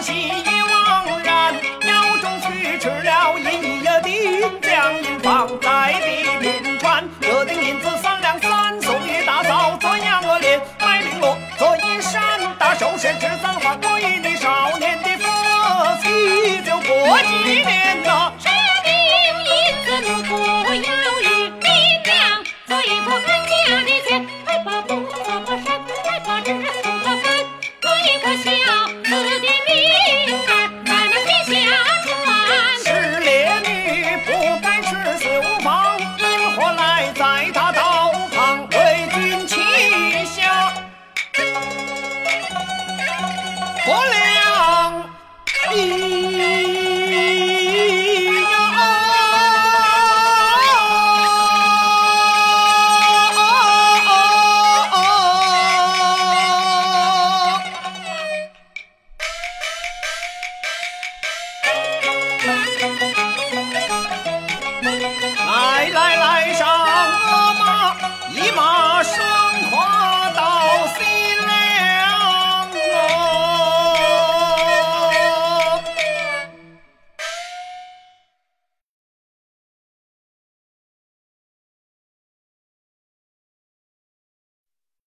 戏一枉然腰中取出了银一锭将银放在的屏砖这锭银子三两三送与大嫂做阎罗脸，买绫罗做衣衫大寿是指簪花闺女少年的夫妻就过几年呐